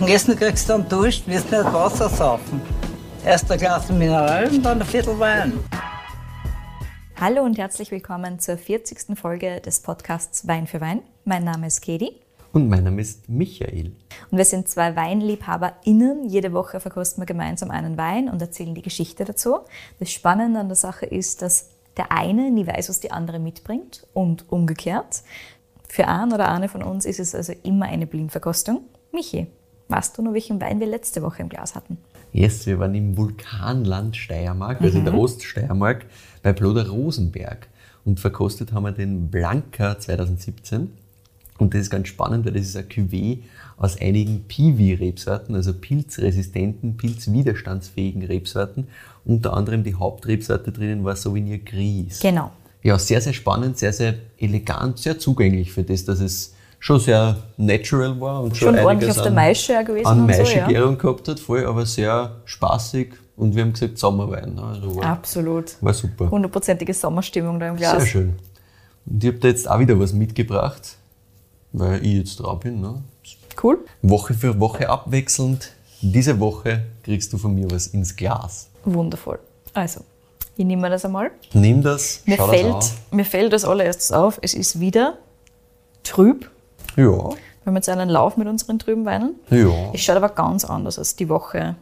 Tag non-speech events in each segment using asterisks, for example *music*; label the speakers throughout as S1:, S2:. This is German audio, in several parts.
S1: Und Essen kriegst du dann Dusch, wirst nicht Wasser saufen. Erst ein Glas Mineral und dann ein Viertel Wein.
S2: Hallo und herzlich willkommen zur 40. Folge des Podcasts Wein für Wein. Mein Name ist Katie.
S3: Und mein Name ist Michael.
S2: Und wir sind zwei WeinliebhaberInnen. Jede Woche verkosten wir gemeinsam einen Wein und erzählen die Geschichte dazu. Das Spannende an der Sache ist, dass der eine nie weiß, was die andere mitbringt und umgekehrt. Für einen oder eine von uns ist es also immer eine Blindverkostung. Michi, weißt du noch, welchen Wein wir letzte Woche im Glas hatten?
S3: Yes, wir waren im Vulkanland Steiermark, also in der Oststeiermark, bei Bloder Rosenberg. Und verkostet haben wir den Blanca 2017. Und das ist ganz spannend, weil das ist ein Cuvée aus einigen Piwi-Rebsorten, also pilzresistenten, pilzwiderstandsfähigen Rebsorten. Unter anderem die Hauptrebsorte drinnen war Sauvignon Gris.
S2: Genau.
S3: Ja, sehr, sehr spannend, sehr, sehr elegant, sehr zugänglich für das, dass es schon sehr natural war und schon,
S2: Schon ordentlich auf der
S3: an-
S2: Maische auch gewesen
S3: an
S2: und so, ja.
S3: Gehabt hat, voll, aber sehr spaßig und wir haben gesagt Sommerwein. Ne? Also war,
S2: Absolut.
S3: war super.
S2: Hundertprozentige Sommerstimmung da im Glas.
S3: Sehr schön. Und ich habe da jetzt auch wieder was mitgebracht, weil ich jetzt dran bin. Ne?
S2: Cool.
S3: Woche für Woche abwechselnd. Diese Woche kriegst du von mir was ins Glas.
S2: Wundervoll. Also, ich nehme das einmal.
S3: Nimm das,
S2: Mir fällt,
S3: das
S2: mir fällt als allererstes auf, es ist wieder trüb.
S3: Ja,
S2: Wir haben jetzt einen Lauf mit unseren trüben Weinen.
S3: ja.
S2: Es schaut aber ganz anders als die Woche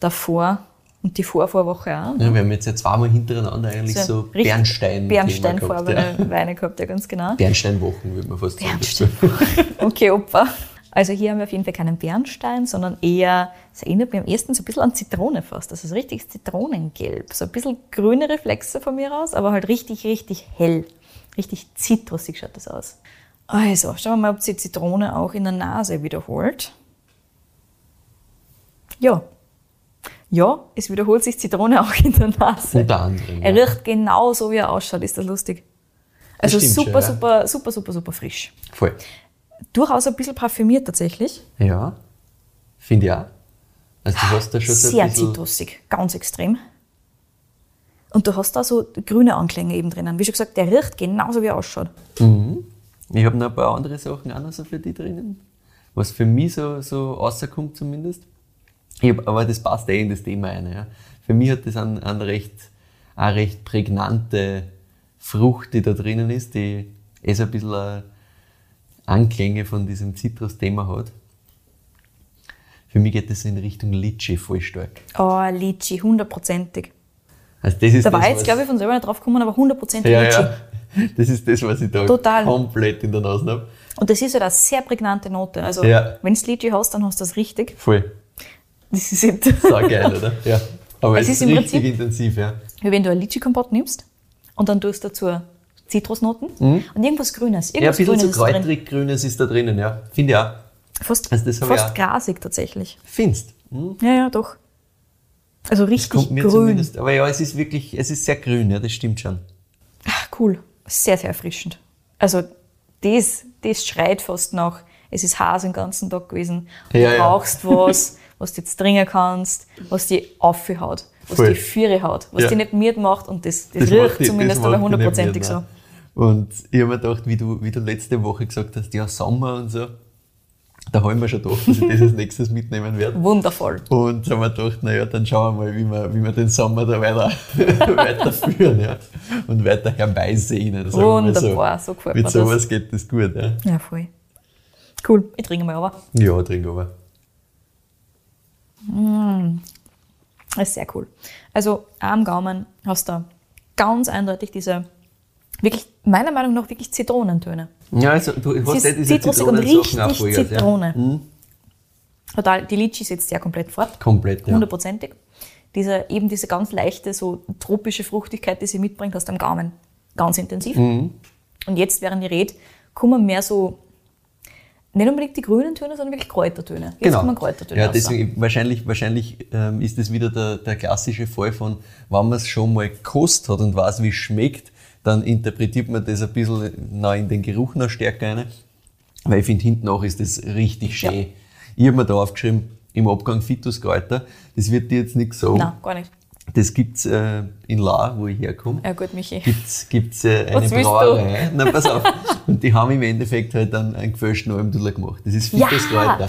S2: davor und die Vorvorwoche auch.
S3: ja. Wir haben jetzt ja zweimal hintereinander eigentlich so,
S2: richtig
S3: Bernstein.
S2: Bernsteinfarbene
S3: Ja.
S2: Weine gehabt, ja ganz genau.
S3: Bernsteinwochen, würde man fast sagen. *laughs*
S2: Okay, Opa. Also hier haben wir auf jeden Fall keinen Bernstein, sondern eher, es erinnert mich am ersten so ein bisschen an Zitrone fast. Das ist richtig Zitronengelb. So ein bisschen grüne Reflexe von mir aus, aber halt richtig, richtig hell. Richtig zitrusig schaut das aus. Also, schauen wir mal, ob sie Zitrone auch in der Nase wiederholt. Ja. Ja, es wiederholt sich Zitrone *laughs* auch in der Nase.
S3: Unter anderem.
S2: Er riecht genauso, wie er ausschaut. Ist das lustig? Also
S3: stimmt
S2: super,
S3: schon, ja.
S2: super, super, super, super frisch.
S3: Voll.
S2: Durchaus ein bisschen parfümiert tatsächlich.
S3: Ja, finde ich auch. Also du hast da schon so
S2: Sehr zitrusig, ganz extrem. Und du hast da so grüne Anklänge eben drinnen. Wie schon gesagt, der riecht genauso, wie er ausschaut.
S3: Ich habe noch ein paar andere Sachen auch noch so für die drinnen, was für mich so, so rauskommt zumindest. Hab, aber das passt eh in das Thema ein. Ja. Für mich hat das eine ein recht, eine recht prägnante Frucht, die da drinnen ist, die eh so ein bisschen äh, Anklänge von diesem Zitrus-Thema hat. Für mich geht das in Richtung Litchi voll stark.
S2: Oh, Litchi, hundertprozentig.
S3: Also das ist
S2: Da
S3: das,
S2: war jetzt, glaube ich, von selber nicht drauf gekommen, aber hundertprozentig
S3: ja,
S2: Litchi.
S3: ja. *laughs* Das ist das, was ich da
S2: Total.
S3: komplett in der Nase habe.
S2: Und das ist halt eine sehr prägnante Note. Also,
S3: Ja.
S2: wenn du Litchi hast, dann hast du das richtig.
S3: Voll.
S2: Das ist halt, *laughs*
S3: So geil, oder? *laughs* Ja. Aber
S2: Es
S3: es,
S2: ist
S3: ist richtig
S2: Prinzip-
S3: intensiv, ja.
S2: wie wenn du ein Litchi-Kompott nimmst und dann tust du dazu Zitrusnoten und irgendwas Grünes.
S3: Mhm. Ja, ein
S2: Irgendwas
S3: bisschen
S2: Grünes
S3: so kräutrig Grünes ist da drinnen, ja. Finde ich auch.
S2: Fast,
S3: Also das
S2: fast
S3: auch.
S2: grasig tatsächlich.
S3: Findest. Hm?
S2: Ja, ja, doch. Also
S3: Das
S2: richtig
S3: kommt mir
S2: grün.
S3: zumindest. Aber ja, es ist wirklich, es ist sehr grün, ja, das stimmt schon.
S2: Ach, cool. Sehr, sehr erfrischend. Also das, das schreit fast nach, es ist Has den ganzen Tag gewesen.
S3: Ja,
S2: du
S3: ja.
S2: brauchst was, *laughs* was du jetzt trinken kannst, was die aufhaut, was
S3: Voll.
S2: die Führe haut, was
S3: Ja.
S2: die nicht miert macht und das, das,
S3: macht
S2: riecht
S3: die-
S2: zumindest
S3: das
S2: aber hundertprozentig so.
S3: Und ich habe mir gedacht, wie du, wie du letzte Woche gesagt hast, ja, Sommer und so, da habe ich mir schon gedacht, dass ich das als nächstes mitnehmen werde.
S2: Wundervoll.
S3: Und haben wir gedacht, naja, dann schauen wir mal, wie wir, wie wir den Sommer da weiter, *laughs* weiterführen ja. und weiter herbeisehnen. wir
S2: Wunderbar, so gefällt
S3: Mit sowas
S2: das.
S3: geht das gut. Ja,
S2: Ja, voll. Cool. Ich trinke mal aber.
S3: ja trink aber.
S2: Das ist sehr cool. Also am Gaumen hast du ganz eindeutig diese, wirklich, meiner Meinung nach, wirklich Zitronentöne.
S3: Ja, also du hast ja diese
S2: zitrusig und richtig
S3: vorher, ja.
S2: Zitrone.
S3: Mhm.
S2: Total, die Litchi setzt ja komplett fort.
S3: Komplett, ja.
S2: Hundertprozentig. Diese, eben diese ganz leichte, so tropische Fruchtigkeit, die sie mitbringt, hast du am Gaumen. Ganz intensiv.
S3: Mhm.
S2: Und jetzt, während ich rede, kommen mehr so, nicht unbedingt die grünen Töne, sondern wirklich Kräutertöne. Jetzt
S3: Genau.
S2: kommen Kräutertöne
S3: Ja,
S2: raus.
S3: deswegen, wahrscheinlich, wahrscheinlich ähm, ist das wieder der, der klassische Fall von, wenn man es schon mal gekostet hat und weiß, wie es schmeckt, dann interpretiert man das ein bisschen noch in den Geruch noch stärker rein. Weil ich finde, hinten auch ist das richtig schön.
S2: Ja.
S3: Ich habe mir da aufgeschrieben, im Abgang Fituskräuter, das wird dir jetzt nichts sagen.
S2: Nein, gar nicht.
S3: Das gibt's äh, in La, wo ich herkomme.
S2: Ja gut, Michi.
S3: Gibt's, gibt's äh, eine Brauerei. Na, pass auf. Und die haben im Endeffekt halt dann einen gefälschten Almdudler gemacht. Das ist
S2: Ja!
S3: Fituskräuter.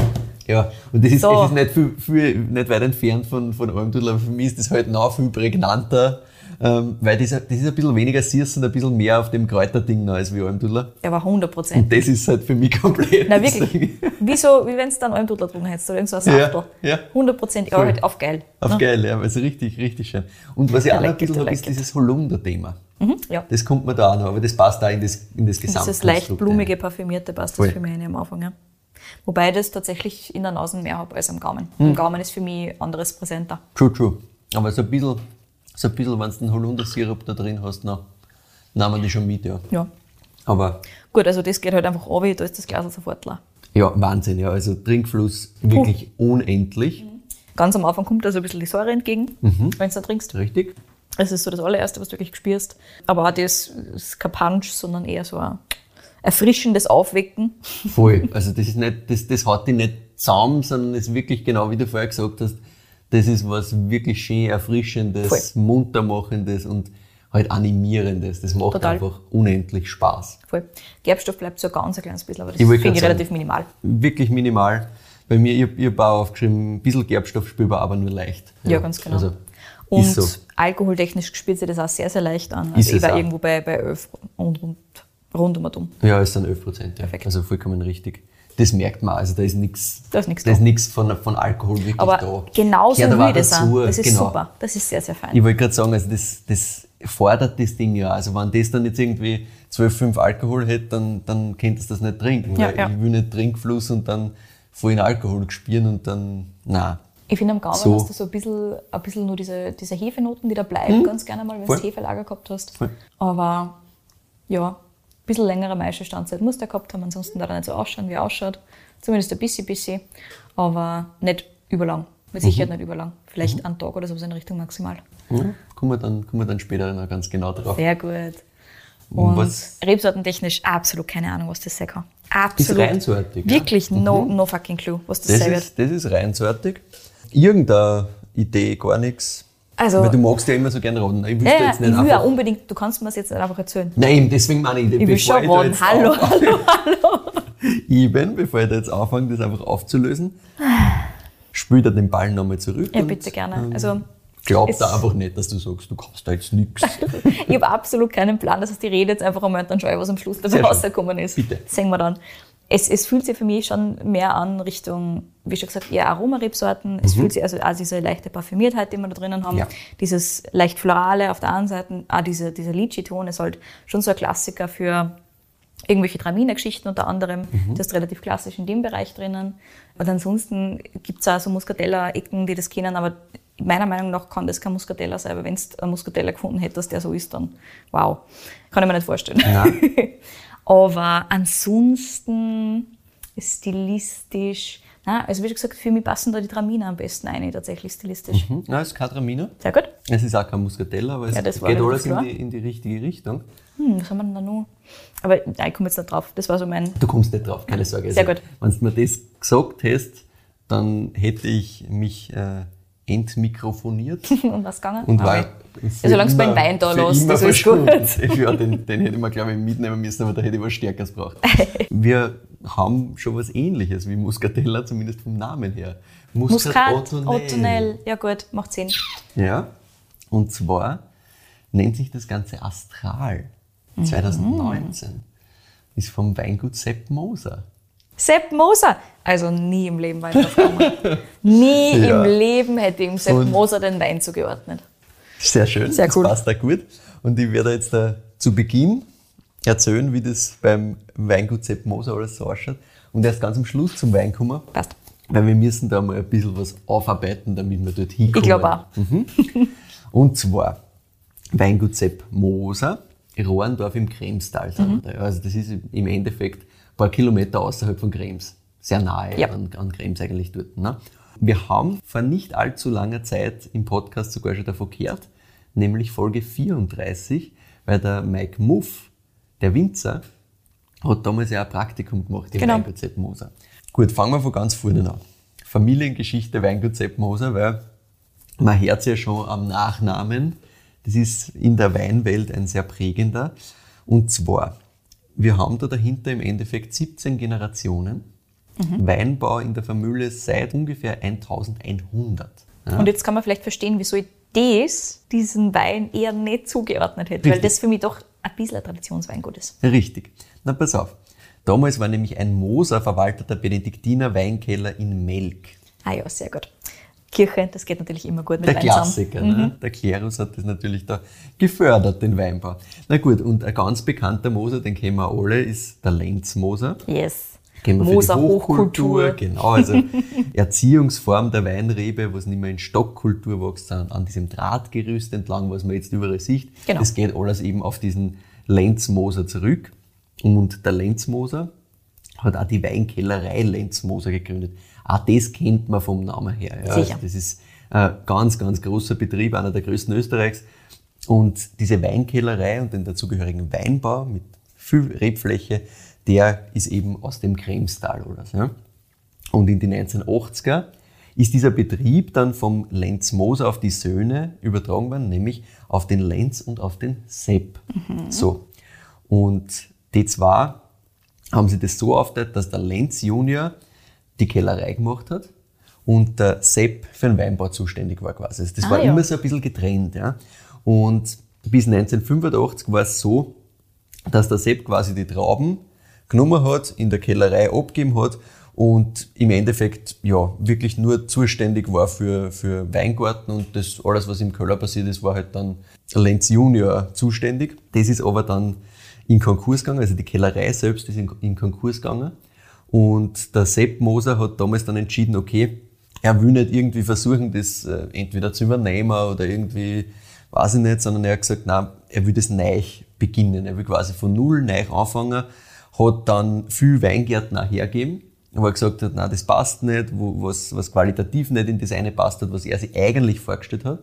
S3: Ja, und das ist,
S2: So.
S3: es ist nicht, viel, viel, nicht weit entfernt von, von Almdudler, für mich ist das halt noch viel prägnanter, ähm, weil das, das ist ein bisschen weniger süß und ein bisschen mehr auf dem Kräuterding noch als wie Almdudler.
S2: Der war 100 Prozent.
S3: Und das ist halt für mich komplett.
S2: Na wirklich. Wieso, wie wenn es dann einen Dudler getrunken hättest oder irgend so ein
S3: Ja,
S2: Saftel.
S3: ja.
S2: 100 Prozent, ja, halt auf geil.
S3: Auf
S2: Ne?
S3: geil, ja, also richtig, richtig schön. Und was ich auch noch ein bisschen habe,
S2: like
S3: ist dieses Holunder-Thema.
S2: Mhm, ja.
S3: Das kommt mir da auch noch, aber das passt auch in das, in das Gesamtkonstrukt.
S2: Dieses leicht blumige, parfümierte passt
S3: Voll.
S2: das für mich am Anfang. Ja. Wobei ich das tatsächlich in der Nase mehr habe als am Gaumen.
S3: Hm.
S2: Am Gaumen ist für mich anderes präsenter.
S3: True, true. Aber so ein bisschen, so ein bisschen wenn du den Holundersirup da drin hast, noch, nehmen die schon mit, ja.
S2: Ja.
S3: Aber
S2: Gut, also das geht halt einfach runter, da ist das Glas sofort leer.
S3: ja, Wahnsinn, ja. Also Trinkfluss wirklich unendlich.
S2: Ganz am Anfang kommt da so ein bisschen die Säure entgegen,
S3: Mhm.
S2: wenn du da trinkst.
S3: Richtig?
S2: Das ist so das allererste, was du wirklich spürst. Aber auch das ist kein Punch, sondern eher so ein erfrischendes Aufwecken.
S3: Voll. Also das ist nicht, das, das haut dich nicht zusammen, sondern es ist wirklich genau wie du vorher gesagt hast, das ist was wirklich schön Erfrischendes,
S2: Voll.
S3: Muntermachendes und halt Animierendes. Das macht
S2: Total.
S3: einfach unendlich Spaß.
S2: Voll. Gerbstoff bleibt so ein ganz kleines bisschen, aber das
S3: Ich
S2: finde ich
S3: grad
S2: relativ minimal.
S3: Wirklich minimal. Bei mir, ich habe hab auch aufgeschrieben, ein bisschen Gerbstoff spürbar, aber nur leicht.
S2: Ja, ganz genau.
S3: Also,
S2: Und
S3: ist so.
S2: alkoholtechnisch spürt sich das auch sehr, sehr leicht an.
S3: Ist
S2: Also ich
S3: es
S2: war
S3: auch.
S2: irgendwo bei, bei 11 und rund, rund um und um.
S3: Ja, es sind 11 Prozent. Ja.
S2: Perfekt.
S3: Also vollkommen richtig. Das merkt man. Also da ist nichts.
S2: Da ist nichts
S3: Da ist nichts von, von Alkohol wirklich
S2: Aber
S3: da.
S2: genauso
S3: Gehört aber
S2: will das
S3: dazu.
S2: Das ist
S3: genau.
S2: super. Das ist sehr, sehr fein.
S3: Ich wollte gerade sagen, also das, das fordert das Ding ja. Also wenn das dann jetzt irgendwie 12, 5 Alkohol hätte, dann, dann könntest du das nicht trinken.
S2: Ja, ja.
S3: ich will nicht Trinkfluss und dann voll in Alkohol spüren und dann, na
S2: Ich finde am Gaumen
S3: So.
S2: hast du so ein bisschen, ein bisschen nur diese, diese Hefenoten, die da bleiben, ganz gerne mal, wenn du Hefelager gehabt hast.
S3: Voll.
S2: Aber ja, bisschen längere Maischestandzeit muss der gehabt haben, ansonsten darf er nicht so ausschauen, wie er ausschaut. Zumindest ein bisschen, bisschen, aber nicht überlang. Mit
S3: Mhm.
S2: Sicherheit nicht überlang. Vielleicht einen Tag oder so in Richtung maximal.
S3: ja, kommen, wir dann, kommen wir dann später noch ganz genau drauf.
S2: Sehr gut.
S3: Und was-
S2: rebsortentechnisch absolut keine Ahnung, was das sein kann.
S3: Ist
S2: Absolut.
S3: reinsortig. ja?
S2: Wirklich no, no fucking clue, was das,
S3: Das
S2: sein wird.
S3: ist, das ist reinsortig. Irgendeine Idee, gar nichts.
S2: Also-
S3: Weil du magst ja immer so gerne raten. Ich wüsste
S2: Ja,
S3: jetzt nicht
S2: ich will
S3: einfach.
S2: unbedingt, du kannst mir das jetzt nicht einfach erzählen.
S3: Nein, deswegen meine ich,
S2: Ich will schon
S3: ich jetzt
S2: Hallo, hallo, *laughs* hallo.
S3: Eben, bevor ich da jetzt anfange, das einfach aufzulösen, spiel da den Ball nochmal zurück.
S2: Ja, bitte gerne.
S3: ähm,
S2: Also,
S3: Glaub
S2: es-
S3: da einfach nicht, dass du sagst, du kannst da jetzt nichts. *laughs*
S2: ich habe absolut keinen Plan. Das heißt, ich rede jetzt einfach einmal und dann schaue ich, was am Schluss dabei rausgekommen ist.
S3: Bitte.
S2: Das sehen wir dann. Es, es fühlt sich für mich schon mehr an Richtung, wie schon gesagt, eher Aromarebsorten. Es fühlt sich also auch diese leichte Parfümiertheit, die wir da drinnen haben.
S3: Mhm. Ja.
S2: Dieses leicht Florale auf der einen Seite, auch diese, dieser Litchi-Ton ist halt schon so ein Klassiker für irgendwelche Traminer-Geschichten unter anderem.
S3: Mhm.
S2: Das ist relativ klassisch in dem Bereich drinnen. Und ansonsten gibt es auch so Muscatella-Ecken, die das kennen, aber meiner Meinung nach kann das kein Muscatella sein, aber wenn du einen Muscatella gefunden hättest, der so ist, dann wow. Kann ich mir nicht vorstellen.
S3: Nein. *laughs*
S2: aber ansonsten stilistisch, na, also wie schon gesagt, für mich passen da die Traminer am besten ein, tatsächlich stilistisch.
S3: Hm, Nein, es ist kein Traminer.
S2: Sehr gut.
S3: Es ist auch kein Muscatella, aber es
S2: Ja,
S3: geht alles in die, in die richtige Richtung.
S2: Hm, was haben wir denn da noch? Aber nein, ich komme jetzt nicht drauf. Das war so mein.
S3: Du kommst nicht drauf, keine Sorge.
S2: Sehr gut.
S3: Wenn du mir das gesagt hättest, dann hätte ich mich äh, entmikrofoniert *laughs*
S2: Und was gegangen?
S3: und
S2: Aber
S3: war.
S2: Ja, solange du beim Wein da lässt, das ist gut. *laughs*
S3: Ja, den, den hätte ich mir, glaube ich, mitnehmen müssen, aber da hätte ich was Stärkeres braucht. *laughs* Wir haben schon was ähnliches wie Muscatella, zumindest vom Namen her. Otonel.
S2: Otonel. Ja gut, macht Sinn.
S3: Ja, und zwar nennt sich das Ganze Astral.
S2: Mhm.
S3: 2019. Ist vom Weingut Sepp Moser.
S2: Sepp Moser. Also nie im Leben Wein drauf gekommen. Nie *laughs*
S3: Ja.
S2: im Leben hätte ich ihm Sepp
S3: Und-
S2: Moser den Wein zugeordnet.
S3: Sehr schön,
S2: Sehr cool.
S3: das passt da gut. Und ich werde jetzt da zu Beginn erzählen, wie das beim Weingut Sepp Moser alles so ausschaut. Und erst ganz am Schluss zum Wein kommen,
S2: Passt.
S3: weil wir müssen da mal ein bisschen was aufarbeiten, damit wir dort hinkommen.
S2: Ich glaube auch.
S3: Und zwar Weingut Sepp Moser, Rohrendorf im Kremstal. da. Also das ist im Endeffekt paar Kilometer außerhalb von Krems. Sehr nahe
S2: Ja.
S3: an, an Krems eigentlich dort. Ne? Wir haben vor nicht allzu langer Zeit im Podcast sogar schon davon gehört, nämlich Folge 34, weil der Mike Muff, der Winzer, hat damals ja ein Praktikum gemacht im
S2: Genau.
S3: Weingut Sepp Moser. Gut, fangen wir von ganz vorne an. Familiengeschichte Weingut Sepp Moser, weil man hört ja schon am Nachnamen, das ist in der Weinwelt ein sehr prägender. Und zwar, wir haben da dahinter im Endeffekt 17 Generationen Weinbau in der Familie seit ungefähr 1100. Ja?
S2: Und jetzt kann man vielleicht verstehen, wieso ich das, diesen Wein eher nicht zugeordnet hätte, weil
S3: Richtig.
S2: das für mich doch ein bisschen ein Traditionsweingut ist.
S3: Richtig. Na, pass auf. Damals war nämlich ein Moser verwalteter Benediktiner Weinkeller in Melk.
S2: Ah ja, sehr gut. Kirche, das geht natürlich immer gut mit
S3: Der
S2: Wein.
S3: Klassiker, ne? Der Klerus hat das natürlich da gefördert, den Weinbau. Na gut, und ein ganz bekannter Moser, den kennen wir alle, ist der Lenzmoser.
S2: Yes.
S3: Kennen wir für
S2: Moser
S3: die Hochkultur.
S2: Hochkultur.
S3: Genau, also *laughs* Erziehungsform der Weinrebe, was nicht mehr in Stockkultur wächst, sondern an diesem Drahtgerüst entlang, was man jetzt überall sieht.
S2: Genau.
S3: Das geht alles eben auf diesen Lenzmoser zurück. Und der Lenzmoser hat auch die Weinkellerei Lenzmoser gegründet. Auch das kennt man vom Namen her. Ja.
S2: Sicher.
S3: Also das ist ein ganz, ganz großer Betrieb, einer der größten Österreichs. Und diese Weinkellerei und den dazugehörigen Weinbau mit viel Rebfläche, der ist eben aus dem Kremstal oder so. Und in die 1980er ist dieser Betrieb dann vom Lenz Moser auf die Söhne übertragen worden, nämlich auf den Lenz und auf den Sepp. So. Und die zwei haben sie das so aufgeteilt, dass der Lenz Junior die Kellerei gemacht hat und der Sepp für den Weinbau zuständig war quasi. Also das
S2: Ah,
S3: war
S2: ja.
S3: immer so ein bisschen getrennt. Ja. Und bis 1985 war es so, dass der Sepp quasi die Trauben genommen hat, in der Kellerei abgegeben hat und im Endeffekt ja wirklich nur zuständig war für, für Weingarten und das alles, was im Keller passiert ist, war halt dann Lenz Junior zuständig. Das ist aber dann in Konkurs gegangen, also die Kellerei selbst ist in, in Konkurs gegangen und der Sepp Moser hat damals dann entschieden, okay, er will nicht irgendwie versuchen, das äh, entweder zu übernehmen oder irgendwie, weiß ich nicht, sondern er hat gesagt, nein, er will das neu beginnen. Er will quasi von null neu anfangen, hat dann viel Weingärten auch hergeben, wo er gesagt hat, nein, das passt nicht, was, was qualitativ nicht in das eine passt hat, was er sich eigentlich vorgestellt hat.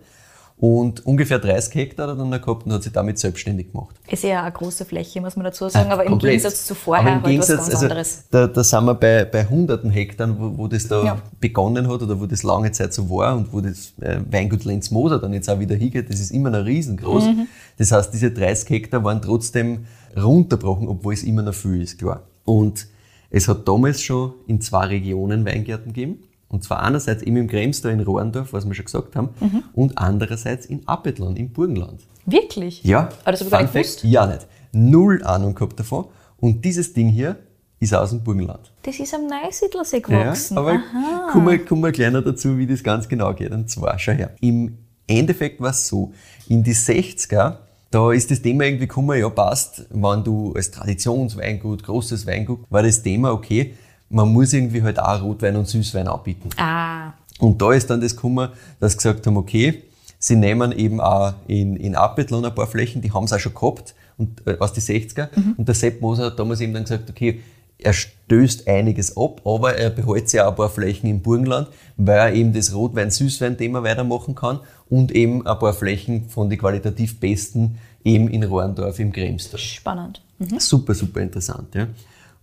S3: Und ungefähr 30 Hektar hat er dann gehabt und hat sich damit selbstständig gemacht.
S2: Ist ja eine große Fläche, muss man dazu sagen, aber im
S3: Komplett.
S2: Gegensatz zu vorher
S3: Aber im
S2: halt was ganz
S3: also,
S2: anderes.
S3: Da, da sind wir bei, bei hunderten Hektar, wo, wo das da
S2: Ja.
S3: begonnen hat oder wo das lange Zeit so war und wo das äh, Weingut Lenz Moser dann jetzt auch wieder hingeht, das ist immer noch riesengroß.
S2: Mhm.
S3: Das heißt, diese 30 Hektar waren trotzdem runterbrochen, obwohl es immer noch viel ist, klar. Und es hat damals schon in zwei Regionen Weingärten gegeben. Und zwar einerseits eben im Kremstal in Rohrendorf, was wir schon gesagt haben,
S2: Mhm.
S3: und andererseits in Appetland, im Burgenland.
S2: Wirklich?
S3: Ja.
S2: Aber das habe ich gar nicht gewusst.
S3: Ja, nicht. Null Ahnung gehabt davon. Und dieses Ding hier ist aus dem Burgenland.
S2: Das ist am Neusiedlersee
S3: Ja,
S2: gewachsen.
S3: aber
S2: Aha.
S3: kommen wir, kommen wir noch dazu, wie das ganz genau geht. Und zwar, schau her. Im Endeffekt war es so, in die 60er, da ist das Thema irgendwie gekommen, ja passt, wenn du als Traditionsweingut, großes Weingut, war das Thema, okay, man muss irgendwie halt auch Rotwein und Süßwein anbieten.
S2: Ah,
S3: Und da ist dann das gekommen, dass sie gesagt haben, okay, sie nehmen eben auch in, in Appetlon ein paar Flächen, die haben sie auch schon gehabt, und, äh, aus den 60er. Und der Sepp Moser hat damals eben dann gesagt, okay, er stößt einiges ab, aber er behält sich auch ein paar Flächen im Burgenland, weil er eben das Rotwein-Süßwein-Thema weitermachen kann und eben ein paar Flächen von den qualitativ besten eben in Rohrendorf im Kremstal.
S2: spannend.
S3: Super, super interessant. Ja.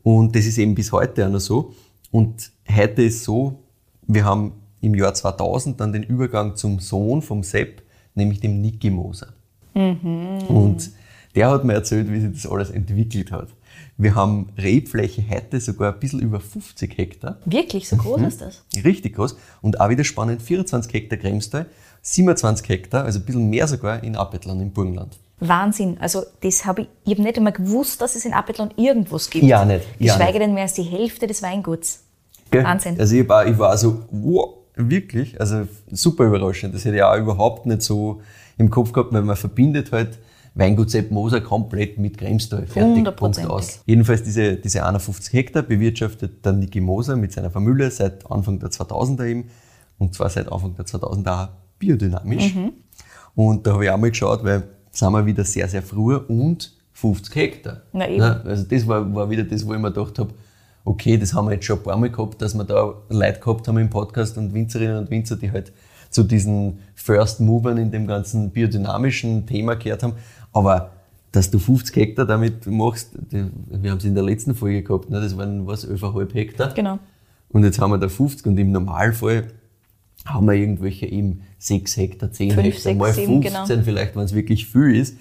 S3: Und das ist eben bis heute auch noch so. Und heute ist so, wir haben im Jahr 2000 dann den Übergang zum Sohn vom Sepp, nämlich dem Niki Moser. Und der hat mir erzählt, wie sich das alles entwickelt hat. Wir haben Rebfläche heute sogar ein bisschen über 50 Hektar.
S2: Wirklich, so
S3: Mhm.
S2: groß ist das?
S3: Richtig groß. Und auch wieder spannend, 24 Hektar Kremstal, 27 Hektar, also ein bisschen mehr sogar in Appetland im Burgenland.
S2: Wahnsinn. Also das habe ich, ich habe nicht einmal gewusst, dass es in Appetland irgendwas gibt.
S3: Ja, nicht. Ja,
S2: Geschweige
S3: nicht.
S2: denn mehr als die Hälfte des Weinguts.
S3: Gell?
S2: Wahnsinn.
S3: Also ich war, ich war so, wow, wirklich, also super überraschend. Das hätte ich auch überhaupt nicht so im Kopf gehabt, weil man verbindet halt Weingut Sepp Moser komplett mit Kremstal. Fertig, Punkt aus. Jedenfalls diese, diese 51 Hektar bewirtschaftet der Niki Moser mit seiner Familie seit Anfang der 2000er eben und zwar seit Anfang der 2000er auch biodynamisch.
S2: Mhm.
S3: Und da habe ich auch mal geschaut, weil sind wir wieder sehr, sehr früh und 50 Hektar.
S2: Na eben.
S3: Ne? Also das war, war wieder das, wo ich mir gedacht habe, okay, das haben wir jetzt schon ein paar Mal gehabt, dass wir da Leute gehabt haben im Podcast und Winzerinnen und Winzer, die halt zu diesen First Movern in dem ganzen biodynamischen Thema gehört haben. Aber dass du 50 Hektar damit machst, die, wir haben es in der letzten Folge gehabt, ne? das waren was, 11,5 Hektar.
S2: Genau.
S3: Und jetzt haben wir da 50 und im Normalfall haben wir irgendwelche eben 6 Hektar, 10
S2: Fünf,
S3: Hektar,
S2: sechs,
S3: mal
S2: sieben,
S3: 15
S2: genau.
S3: vielleicht, wenn es wirklich viel ist.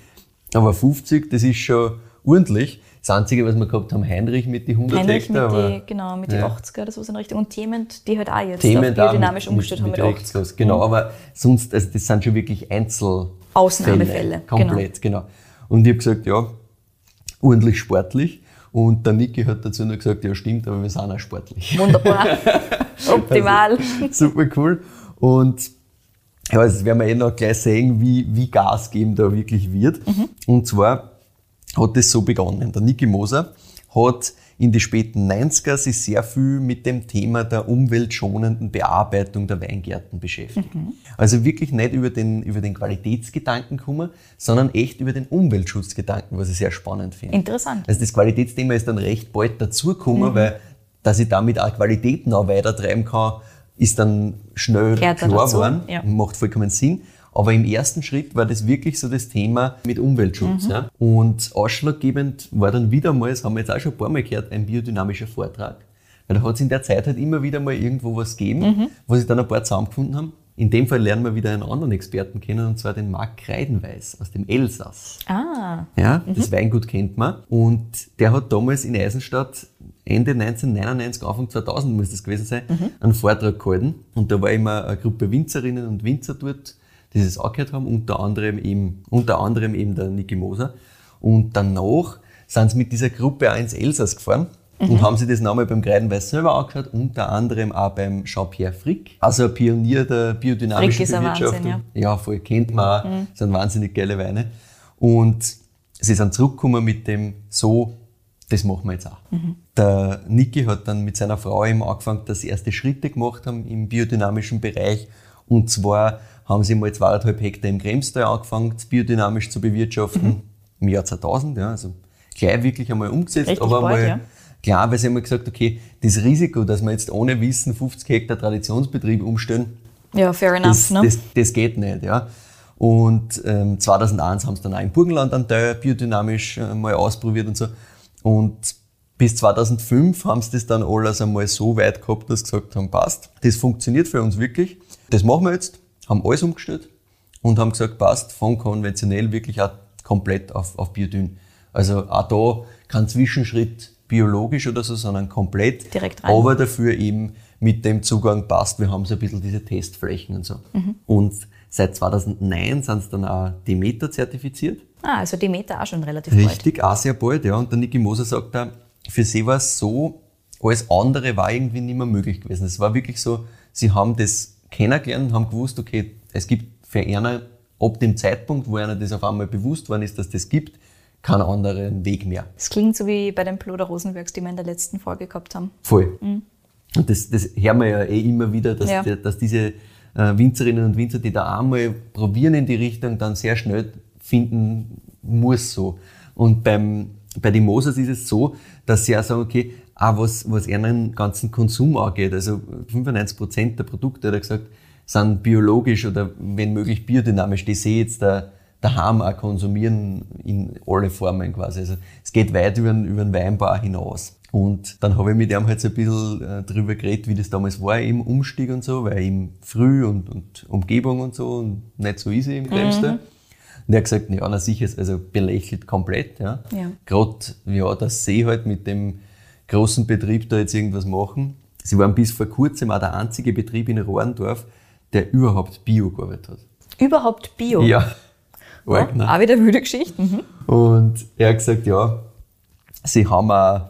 S3: Aber 50, das ist schon ordentlich. Das Einzige, was wir gehabt haben, Heinrich mit die 100
S2: Heinrich
S3: Hektar.
S2: mit die, genau, mit die
S3: Ja.
S2: 80er oder so in Richtung. Und Themen, die halt auch jetzt
S3: Themen
S2: auf biodynamisch
S3: mit-
S2: umgestellt haben mit, 80.
S3: Rechtslos. Genau, aber sonst, also das sind schon wirklich Einzel
S2: Ausnahmefälle,
S3: Komplett, genau. Und ich habe gesagt, ja, ordentlich sportlich. Und der Niki hat dazu noch gesagt, ja stimmt, aber wir sind auch sportlich.
S2: Wunderbar. *laughs* Optimal. *laughs*
S3: Super cool. Und ja, das werden wir eh noch gleich sehen, wie, wie Gas geben da wirklich wird. Und zwar hat es so begonnen. Der Niki Moser hat in die späten 90er sich sehr viel mit dem Thema der umweltschonenden Bearbeitung der Weingärten beschäftigt. Also wirklich nicht über den, über den Qualitätsgedanken kommen, sondern echt über den Umweltschutzgedanken, was ich sehr spannend finde.
S2: Interessant.
S3: Also das Qualitätsthema ist dann recht bald dazugekommen, weil dass ich damit auch Qualität noch weiter treiben kann, ist dann schnell
S2: Gehört da
S3: klar geworden.
S2: ja.
S3: Macht vollkommen Sinn. Aber im ersten Schritt war das wirklich so das Thema mit Umweltschutz.
S2: Mhm.
S3: Ja. Und ausschlaggebend war dann wieder mal, das haben wir jetzt auch schon ein paar Mal gehört, ein biodynamischer Vortrag. Weil da hat es in der Zeit halt immer wieder mal irgendwo was gegeben,
S2: Mhm.
S3: wo sich dann ein paar zusammengefunden haben. In dem Fall lernen wir wieder einen anderen Experten kennen, und zwar den Marc Kreidenweiß aus dem Elsass.
S2: Ah,
S3: Ja, das Weingut kennt man. Und der hat damals in Eisenstadt Ende 1999, Anfang 2000 muss das gewesen sein, einen Vortrag gehalten. Und da war immer eine Gruppe Winzerinnen und Winzer dort, die das angehört haben, unter anderem eben, unter anderem eben der Niki Moser. Und danach sind sie mit dieser Gruppe auch ins Elsass gefahren. Und haben sich das nochmal beim Kreidenweiß selber angeschaut, unter anderem auch beim Jean-Pierre Frick, also ein Pionier der biodynamischen
S2: Frick ist ein
S3: Bewirtschaftung.
S2: Wahnsinn,
S3: Ja, voll, kennt man auch. sind wahnsinnig geile Weine. Und sie sind zurückgekommen mit dem so, das machen wir jetzt auch. Der Niki hat dann mit seiner Frau eben angefangen, dass sie erste Schritte gemacht haben im biodynamischen Bereich. Und zwar haben sie mal zweieinhalb Hektar im Kremstal angefangen, biodynamisch zu bewirtschaften, im Jahr 2000. Ja, also gleich wirklich einmal umgesetzt,
S2: Richtig
S3: aber
S2: bald,
S3: mal
S2: ja.
S3: klar, weil sie haben gesagt, okay, das Risiko, dass wir jetzt ohne Wissen 50 Hektar Traditionsbetrieb umstellen,
S2: ja, fair enough.
S3: das,
S2: ne?
S3: das, das geht nicht, ja. Und ähm, 2001 haben sie dann auch im Burgenland einen Teil biodynamisch äh, mal ausprobiert und so. Und bis 2005 haben sie das dann alles einmal so weit gehabt, dass sie gesagt haben, passt, das funktioniert für uns wirklich. Das machen wir jetzt, haben alles umgestellt und haben gesagt, passt, von konventionell wirklich auch komplett auf, auf Biodyn. Also auch da kein Zwischenschritt biologisch oder so, sondern komplett.
S2: Direkt rein.
S3: Aber dafür eben mit dem Zugang passt. Wir haben so ein bisschen diese Testflächen und so. Und seit 2009 sind sie dann auch Demeter zertifiziert.
S2: Ah, also die Meter auch schon relativ bald.
S3: Richtig, auch sehr bald, ja. Und der Niki Moser sagt da, für sie war es so, alles andere war irgendwie nicht mehr möglich gewesen. Es war wirklich so, sie haben das kennengelernt und haben gewusst, okay, es gibt für einer ab dem Zeitpunkt, wo einer das auf einmal bewusst worden ist, dass das gibt, keinen anderen Weg mehr.
S2: Das klingt so wie bei den Ploder Rosenwerks, die wir in der letzten Folge gehabt haben.
S3: Voll. Und das, das hören wir ja eh immer wieder, dass,
S2: Ja.
S3: dass diese Winzerinnen und Winzer, die da einmal probieren in die Richtung, dann sehr schnell finden muss so. Und beim, bei den Mosers ist es so, dass sie auch sagen, okay, auch was, was ihren ganzen Konsum angeht, also 95 Prozent der Produkte, hat er gesagt, sind biologisch oder wenn möglich biodynamisch, die sie jetzt da, daheim auch konsumieren in alle Formen quasi. Also es geht weit über über den Weinbau hinaus. Und dann habe ich mit ihm halt so ein bisschen äh, drüber geredet, wie das damals war im Umstieg und so, weil ihm früh und, und Umgebung und so und nicht so easy im Kremstal. Und er hat gesagt, ja, na sicher, also belächelt komplett. Ja.
S2: Ja.
S3: Gerade, ja, dass sie halt mit dem großen Betrieb da jetzt irgendwas machen. Sie waren bis vor kurzem auch der einzige Betrieb in Rohrendorf, der überhaupt Bio gearbeitet hat.
S2: Überhaupt Bio.
S3: Ja.
S2: Ja,
S3: ne?
S2: auch wieder wilde Geschichte. Mhm.
S3: Und er hat gesagt, ja, sie haben auch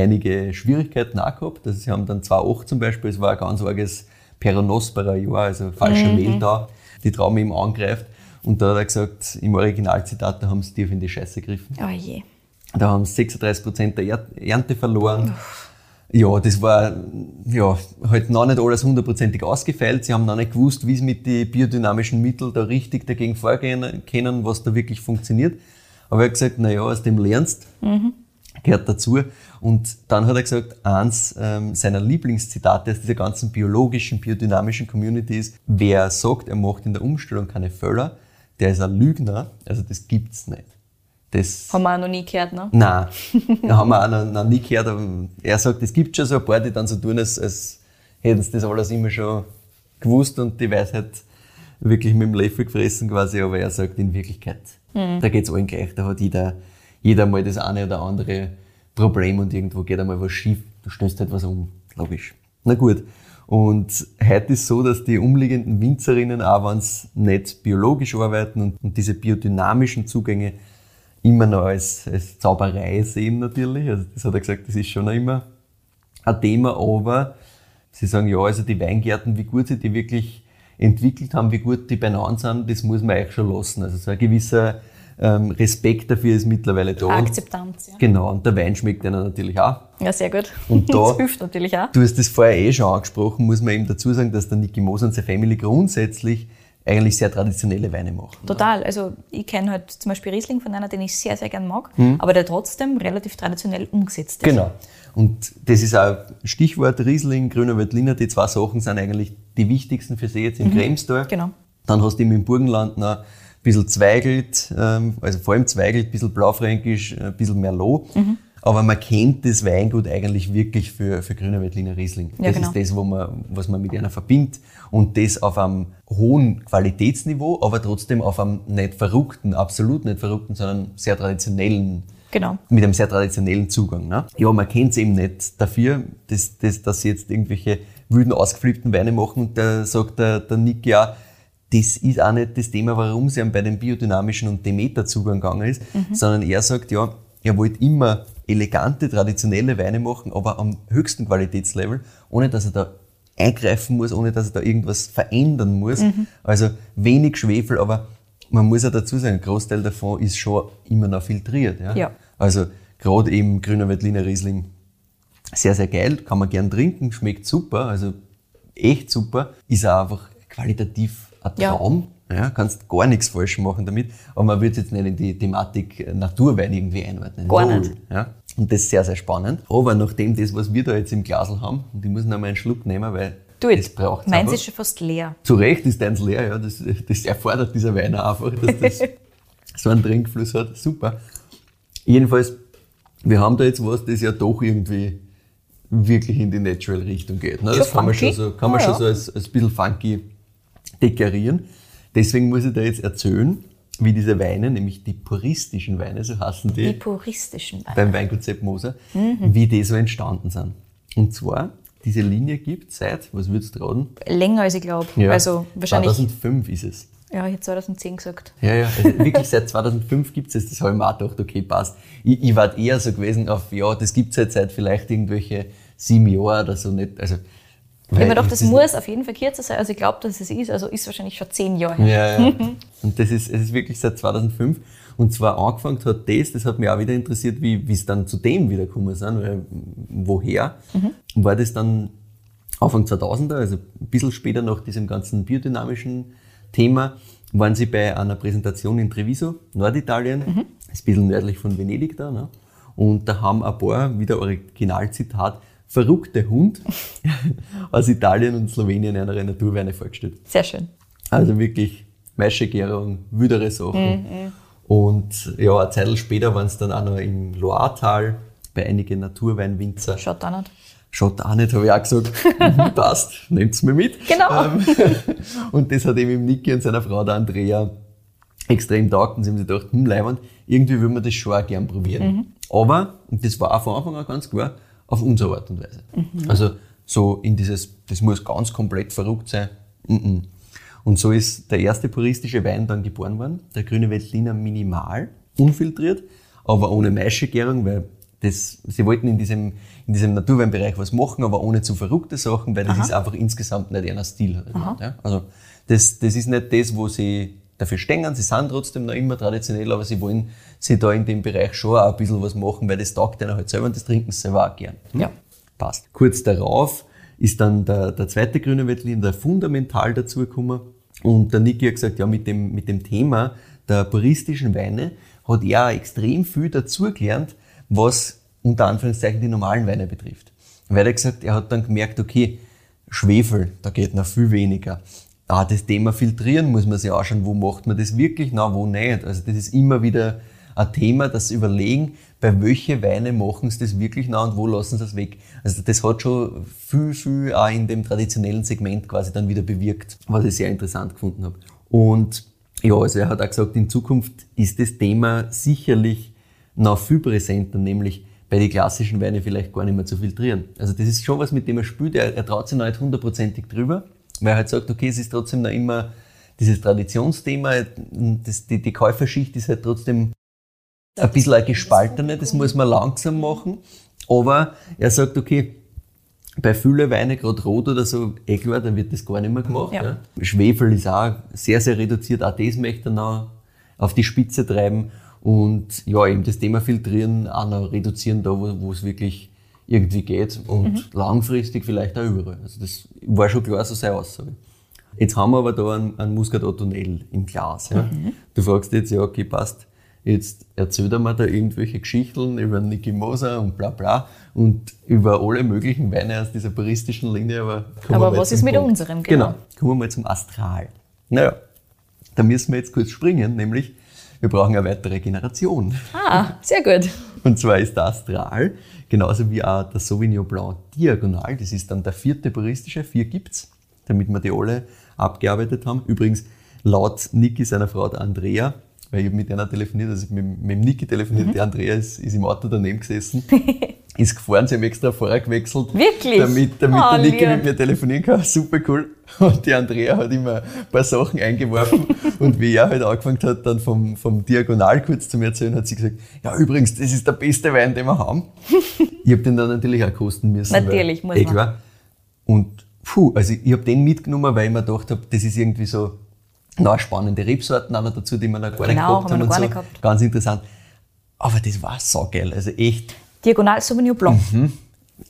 S3: einige Schwierigkeiten auch gehabt. Also sie haben dann 2008 zum Beispiel, es war ein ganz arges Peronospora-Jahr, also falscher Mehl da, die Traum ihm angreift. Und da hat er gesagt, im Originalzitat, da haben sie tief in die Scheiße gegriffen.
S2: Oh je.
S3: Da haben sie 36 Prozent der Er- Ernte verloren. Ja, das war ja, halt noch nicht alles hundertprozentig ausgefeilt. Sie haben noch nicht gewusst, wie sie mit den biodynamischen Mitteln da richtig dagegen vorgehen können, was da wirklich funktioniert. Aber er hat gesagt, na ja, aus dem lernst, gehört dazu. Und dann hat er gesagt, eins ähm, seiner Lieblingszitate aus dieser ganzen biologischen, biodynamischen Community ist, wer sagt, er macht in der Umstellung keine Fälle, der ist ein Lügner, also das gibt's nicht. Das
S2: Haben wir auch noch nie gehört, ne?
S3: Nein, haben wir auch noch, noch nie gehört. Er sagt, es gibt schon so ein paar, die dann so tun, als, als hätten sie das alles immer schon gewusst und die Weisheit wirklich mit dem Löffel gefressen quasi. Aber er sagt in Wirklichkeit, da geht's allen gleich. Da hat jeder, jeder mal das eine oder andere Problem und irgendwo geht einmal was schief, du stößt halt was um, logisch. Na gut. Und heute ist so, dass die umliegenden Winzerinnen, auch wenn sie nicht biologisch arbeiten und, und diese biodynamischen Zugänge immer noch als, als Zauberei sehen natürlich. Also das hat er gesagt, das ist schon immer ein Thema, aber sie sagen, ja, also die Weingärten, wie gut sie die wirklich entwickelt haben, wie gut die beieinander sind, das muss man eigentlich schon lassen. Also so ein gewisser ähm, Respekt dafür ist mittlerweile da.
S2: Akzeptanz, ja.
S3: Genau, und der Wein schmeckt ihnen natürlich auch.
S2: Ja, sehr gut.
S3: Und *laughs* da,
S2: das hilft natürlich auch.
S3: Du hast das vorher eh schon angesprochen, muss man eben dazu sagen, dass der Niki Moser und seine Family grundsätzlich eigentlich sehr traditionelle Weine machen.
S2: Total. Also ich kenne halt zum Beispiel Riesling von einer, den ich sehr, sehr gern mag,
S3: Hm.
S2: aber der trotzdem relativ traditionell umgesetzt ist.
S3: Genau. Und das ist auch Stichwort Riesling, Grüner Veltliner, die zwei Sachen sind eigentlich die wichtigsten für Sie jetzt im Kremstor.
S2: Genau.
S3: Dann hast du eben im Burgenland noch bisschen Zweigelt, ähm, also vor allem Zweigelt, ein bisschen Blaufränkisch, ein bisschen Merlot.
S2: Mhm.
S3: Aber man kennt das Weingut eigentlich wirklich für, für Grüner Veltliner Riesling.
S2: Ja,
S3: das
S2: genau.
S3: ist das, wo man, was man mit einer verbindet. Und das auf einem hohen Qualitätsniveau, aber trotzdem auf einem nicht verrückten, absolut nicht verrückten, sondern sehr traditionellen
S2: Genau.
S3: mit einem sehr traditionellen Zugang. Ne? Ja, man kennt es eben nicht dafür, dass, dass, dass sie jetzt irgendwelche wilden, ausgeflippten Weine machen. Und da sagt der, der Nick ja, das ist auch nicht das Thema, warum sie bei dem biodynamischen und Demeter-Zugang gegangen ist, sondern er sagt, ja, er wollte immer elegante, traditionelle Weine machen, aber am höchsten Qualitätslevel, ohne dass er da eingreifen muss, ohne dass er da irgendwas verändern muss. Also wenig Schwefel, aber man muss ja dazu sagen, ein Großteil davon ist schon immer noch filtriert. Ja?
S2: Ja.
S3: Also gerade eben grüner Veltliner Riesling, sehr, sehr geil, kann man gern trinken, schmeckt super, also echt super, ist auch einfach qualitativ ein
S2: Ja.
S3: Traum. Ja, kannst gar nichts falsch machen damit, aber man wird jetzt nicht in die Thematik Naturwein irgendwie einordnen.
S2: Gar
S3: Null,
S2: nicht.
S3: Ja? Und das ist sehr, sehr spannend. Aber nachdem das, was wir da jetzt im Glasl haben, und ich muss noch mal einen Schluck nehmen, weil
S2: Du
S3: das
S2: jetzt.
S3: braucht
S2: Meins ist schon fast leer.
S3: zu Recht ist deins leer, ja. Das, das erfordert dieser Wein einfach, dass das *laughs* so einen Trinkfluss hat. Super. Jedenfalls, wir haben da jetzt was, das ja doch irgendwie wirklich in die Natural-Richtung geht. Ne? Das
S2: Schon
S3: kann man schon so, kann man
S2: Ja,
S3: schon
S2: ja.
S3: so als, als bisschen funky deklarieren. Deswegen muss ich da jetzt erzählen, wie diese Weine, nämlich die puristischen Weine, so heißen die,
S2: Die puristischen Weine.
S3: beim Weingut Sepp Moser,
S2: Mhm.
S3: wie die so entstanden sind. Und zwar, diese Linie gibt seit, was würdest du raten?
S2: Länger als ich glaube. Also wahrscheinlich.
S3: 2005 ist es.
S2: Ja, ich hätte 2010 gesagt.
S3: Ja, ja, also wirklich seit 2005 gibt es das. Das habe ich mir auch gedacht, okay, passt. Ich, ich war eher so gewesen auf, ja, das gibt es jetzt seit vielleicht irgendwelche sieben Jahren oder so nicht. Also,
S2: Ich habe mir gedacht, das muss auf jeden Fall kürzer sein. Also ich glaube, dass es ist. Also ist wahrscheinlich schon zehn Jahre her.
S3: Ja, ja. *laughs* Und das ist, es ist wirklich seit 2005. Und zwar angefangen hat das, das hat mich auch wieder interessiert, wie es dann zu dem wieder gekommen sind, weil, woher. War das dann Anfang 2000er, also ein bisschen später nach diesem ganzen biodynamischen Thema, waren sie bei einer Präsentation in Treviso, Norditalien, ist ein bisschen nördlich von Venedig da, ne? und da haben ein paar, wieder Originalzitat, verrückte Hund aus Italien und Slowenien eine Naturweine vorgestellt.
S2: Sehr schön.
S3: Also wirklich Maischegärung, wüdere Sachen. Und ja, eine Zeit später waren es dann auch noch im Loiretal bei einigen Naturweinwinzer.
S2: Schaut da nicht.
S3: Schaut auch nicht, habe ich auch gesagt. *laughs* Mhm, Passt, nehmt's mir mit.
S2: Genau.
S3: Ähm, *laughs* und das hat eben im Niki und seiner Frau, der Andrea, extrem taugt. Und sie haben sich gedacht, hm, Leiwand, irgendwie will man das schon auch gern probieren. Aber, und das war auch von Anfang an ganz klar, auf unsere Art und Weise. Also so in dieses, das muss ganz komplett verrückt sein. Mhm. Und so ist der erste puristische Wein dann geboren worden, der grüne Veltliner Minimal, unfiltriert, aber ohne Maischegärung, weil das, sie wollten in diesem, in diesem Naturweinbereich was machen, aber ohne zu verrückte Sachen, weil das ist einfach insgesamt nicht einer Stil. Ja? Also das, das ist nicht das, wo sie dafür stehen. Sie sind trotzdem noch immer traditionell, aber sie wollen sie da in dem Bereich schon auch ein bisschen was machen, weil das taugt ihnen halt selber und das trinken sie selber auch gern.
S2: Ja.
S3: Passt. Kurz darauf ist dann der, der zweite grüne Veltlin, der Fundamental dazugekommen. Und der Niki hat gesagt, ja, mit dem, mit dem Thema der puristischen Weine hat er auch extrem viel dazugelernt, was unter Anführungszeichen die normalen Weine betrifft. Weil er gesagt, er hat dann gemerkt, okay, Schwefel, da geht noch viel weniger. Ah, das Thema Filtrieren muss man sich anschauen, wo macht man das wirklich, na, wo nicht. Also das ist immer wieder ein Thema, das Überlegen, bei welche Weine machen sie das wirklich nah und wo lassen sie es weg. Also das hat schon viel, viel auch in dem traditionellen Segment quasi dann wieder bewirkt, was ich sehr interessant gefunden habe. Und ja, also er hat auch gesagt, in Zukunft ist das Thema sicherlich noch viel präsenter, nämlich bei den klassischen Weinen vielleicht gar nicht mehr zu filtrieren. Also das ist schon was, mit dem er spielt. Er, er traut sich noch nicht hundertprozentig drüber, weil er halt sagt, okay, es ist trotzdem noch immer dieses Traditionsthema, das, die, die Käuferschicht ist halt trotzdem ein bisschen eine gespaltene, das muss man langsam machen. Aber er sagt, okay, bei vielen Weinen, gerade rot oder so, eh klar, dann wird das gar nicht mehr gemacht.
S2: Ja.
S3: Ja. Schwefel ist auch sehr, sehr reduziert. Auch das möchte er noch auf die Spitze treiben. Und ja, eben das Thema Filtrieren auch noch reduzieren, da wo es wirklich irgendwie geht. Und langfristig vielleicht auch überall. Also das war schon klar so seine Aussage. Jetzt haben wir aber da einen, einen Muscat Ottonel im Glas. Ja. Du fragst jetzt, ja, okay, passt. Jetzt erzählt er mir da irgendwelche Geschichten über Niki Moser und bla bla und über alle möglichen Weine aus dieser baristischen Linie. Aber,
S2: Aber was ist mit
S3: Punkt.
S2: unserem, genau?
S3: Genau, kommen wir mal zum Astral. Naja, da müssen wir jetzt kurz springen, nämlich wir brauchen eine weitere Generation.
S2: Ah, sehr gut.
S3: Und zwar ist der Astral, genauso wie auch der Sauvignon Blanc diagonal. Das ist dann der vierte baristische, vier gibt's, damit wir die alle abgearbeitet haben. Übrigens, laut Niki, seiner Frau, der Andrea, weil ich habe mit einer telefoniert, also mit, mit dem Niki telefoniert, die Andrea ist, ist im Auto daneben gesessen, *laughs* ist gefahren, sie haben extra Fahrer gewechselt.
S2: Wirklich?
S3: Damit, damit
S2: Oh,
S3: der Niki mit mir telefonieren kann. *laughs* Super cool. Und die Andrea hat immer ein paar Sachen eingeworfen. *laughs* und wie er halt angefangen hat, dann vom, vom Diagonal kurz zu mir erzählen, hat sie gesagt, ja übrigens, das ist der beste Wein, den wir haben. ich habe den dann natürlich auch kosten müssen.
S2: Natürlich, muss
S3: eh
S2: man.
S3: Klar. Und puh, also ich habe den mitgenommen, weil ich mir gedacht habe, das ist irgendwie so noch spannende Rebsorten auch noch dazu, die wir noch gar nicht
S2: Genau,
S3: gehabt
S2: haben
S3: haben.
S2: noch
S3: und
S2: gar
S3: so.
S2: nicht gehabt.
S3: Ganz interessant. Aber das war saugeil. Also echt
S2: Diagonal Sauvignon Blanc.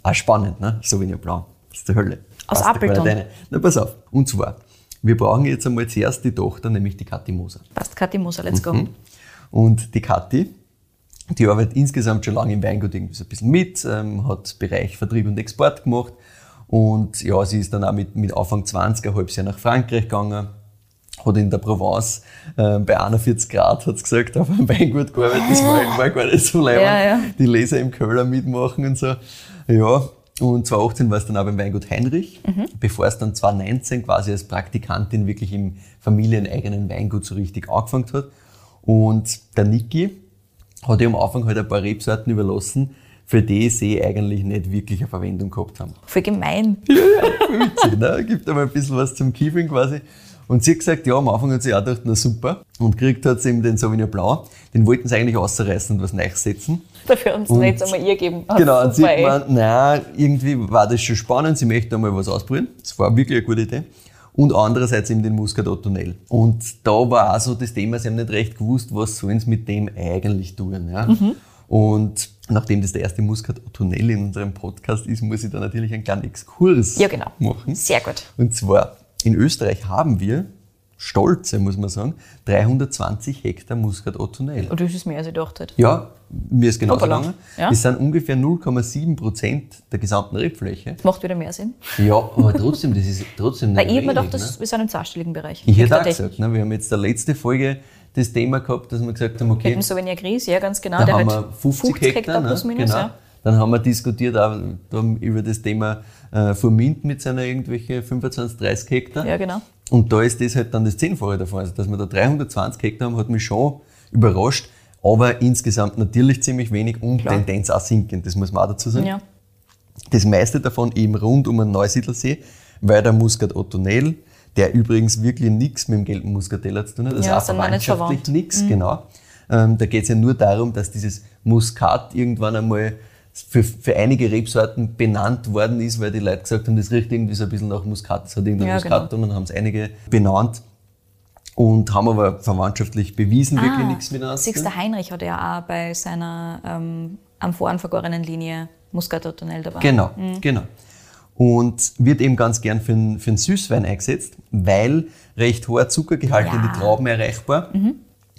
S3: auch spannend, ne? Sauvignon Blanc. Das ist der Hölle.
S2: Aus Appleton.
S3: Na, pass auf. Und zwar, wir brauchen jetzt einmal zuerst die Tochter, nämlich die Kathi Moser.
S2: Passt, Kathi Moser, let's go.
S3: Mhm. Und die Kathi, die arbeitet insgesamt schon lange im Weingut irgendwie so ein bisschen mit, ähm, hat Bereich Vertrieb und Export gemacht. Und ja, sie ist dann auch mit, mit Anfang 20 ein halbes Jahr nach Frankreich gegangen, hat in der Provence äh, bei 41 Grad, hat gesagt, auf *laughs* einem Weingut gearbeitet. Das war, war gar nicht so leibend.
S2: Ja, ja.
S3: Die Leser im Köller mitmachen und so. Ja, und 2018 war es dann auch beim Weingut Heinrich, bevor es dann 2019 quasi als Praktikantin wirklich im familieneigenen Weingut so richtig angefangen hat. Und der Niki hat ihr am Anfang halt ein paar Rebsorten überlassen, für die sie eigentlich nicht wirklich eine Verwendung gehabt haben.
S2: Voll gemein.
S3: Witzig, ne? Gibt einmal ein bisschen was zum Kiefeln quasi. Und sie hat gesagt, ja, am Anfang hat sie auch gedacht, na super. Und gekriegt hat sie eben den Sauvignon Blanc. Den wollten sie eigentlich rausreißen und was Neues
S2: Dafür haben sie
S3: Und-
S2: jetzt einmal ihr gegeben. Ah,
S3: Genau, und sie hat gemeint, na, irgendwie war das schon spannend, sie möchte einmal was ausprobieren. Das war wirklich eine gute Idee. Und andererseits eben den Muscat Ottonel. Und da war auch so das Thema, sie haben nicht recht gewusst, was sollen sie mit dem eigentlich tun. Ja?
S2: Mhm.
S3: Und nachdem das der erste Muscat Ottonel in unserem Podcast ist, muss ich da natürlich einen kleinen Exkurs
S2: Ja, genau.
S3: machen.
S2: Sehr gut.
S3: Und zwar, in Österreich haben wir, stolze muss man sagen, 320 Hektar Muscat Ottonel.
S2: Und das ist mehr, als ich gedacht hätte.
S3: Ja, mir ist genauso gegangen.
S2: Ja.
S3: Das sind ungefähr 0,7 Prozent der gesamten Rebfläche.
S2: Das macht wieder mehr Sinn.
S3: Ja, aber trotzdem, das ist trotzdem nicht
S2: Weil ich hätte mir gedacht, das,
S3: ne?
S2: wir sind im zweistelligen Bereich.
S3: Ich hätte auch gesagt, ne, wir haben jetzt der letzte Folge das Thema gehabt, dass wir gesagt haben,
S2: Mit
S3: okay,
S2: dem Sauvignon Gris, ja, ganz genau.
S3: da
S2: der
S3: haben wir 50, Hektar, ne?
S2: plus minus,
S3: genau.
S2: ja.
S3: Dann haben wir diskutiert auch da über das Thema äh, Formint mit seiner irgendwelche 25, 30 Hektar.
S2: Ja, genau.
S3: Und da ist das halt dann das Zehnfache davon. Also, dass wir da 320 Hektar haben, hat mich schon überrascht. Aber insgesamt natürlich ziemlich wenig und
S2: Klar.
S3: Tendenz auch sinkend, das muss man auch dazu sagen.
S2: Ja.
S3: Das meiste davon eben rund um den Neusiedlersee, weil der Muscat Ottonel, der übrigens wirklich nichts mit dem gelben Muscatella zu tun hat, also
S2: Ja,
S3: auch verwandtschaftlich
S2: verwandt. Mhm.
S3: nichts, genau. Ähm, da geht es ja nur darum, dass dieses Muskat irgendwann einmal für, für einige Rebsorten benannt worden ist, weil die Leute gesagt haben, das riecht irgendwie so ein bisschen nach Muskat, das hat irgendein
S2: Ja,
S3: Muskat und dann haben es einige benannt und haben aber verwandtschaftlich bewiesen wirklich
S2: Ah,
S3: nichts miteinander. zu
S2: Siehst
S3: tun.
S2: der Heinrich hat ja auch bei seiner ähm, am Voran vergorenen Linie Muscat Ottonel dabei.
S3: Genau, genau. Und wird eben ganz gern für einen, für Süßwein eingesetzt, weil recht hoher Zuckergehalt in
S2: Ja.
S3: die Trauben erreichbar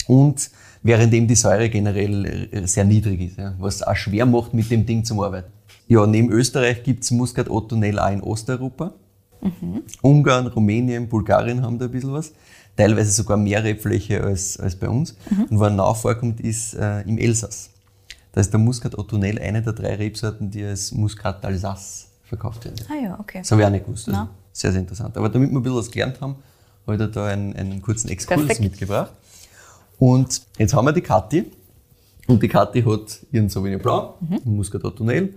S3: und während eben die Säure generell äh, sehr niedrig ist, ja, was auch schwer macht, mit dem Ding zu arbeiten. Ja, neben Österreich gibt's Muscat Ottonel auch in Osteuropa. Ungarn, Rumänien, Bulgarien haben da ein bisschen was. Teilweise sogar mehr Rebfläche als, als bei uns. Und wo er nach vorkommt, ist äh, im Elsass. Da ist der Muscat Ottonel eine der drei Rebsorten, die als Muscat d'Alsace verkauft werden.
S2: Ah ja, okay.
S3: Das habe ich auch nicht gewusst. Also sehr, sehr interessant. Aber damit wir ein bisschen was gelernt haben, habe ich da einen, einen kurzen Exkurs
S2: Perfekt.
S3: mitgebracht. Und jetzt haben wir die Kathi Und die Kathi hat ihren Sauvignon Blanc, mhm. Tunnel.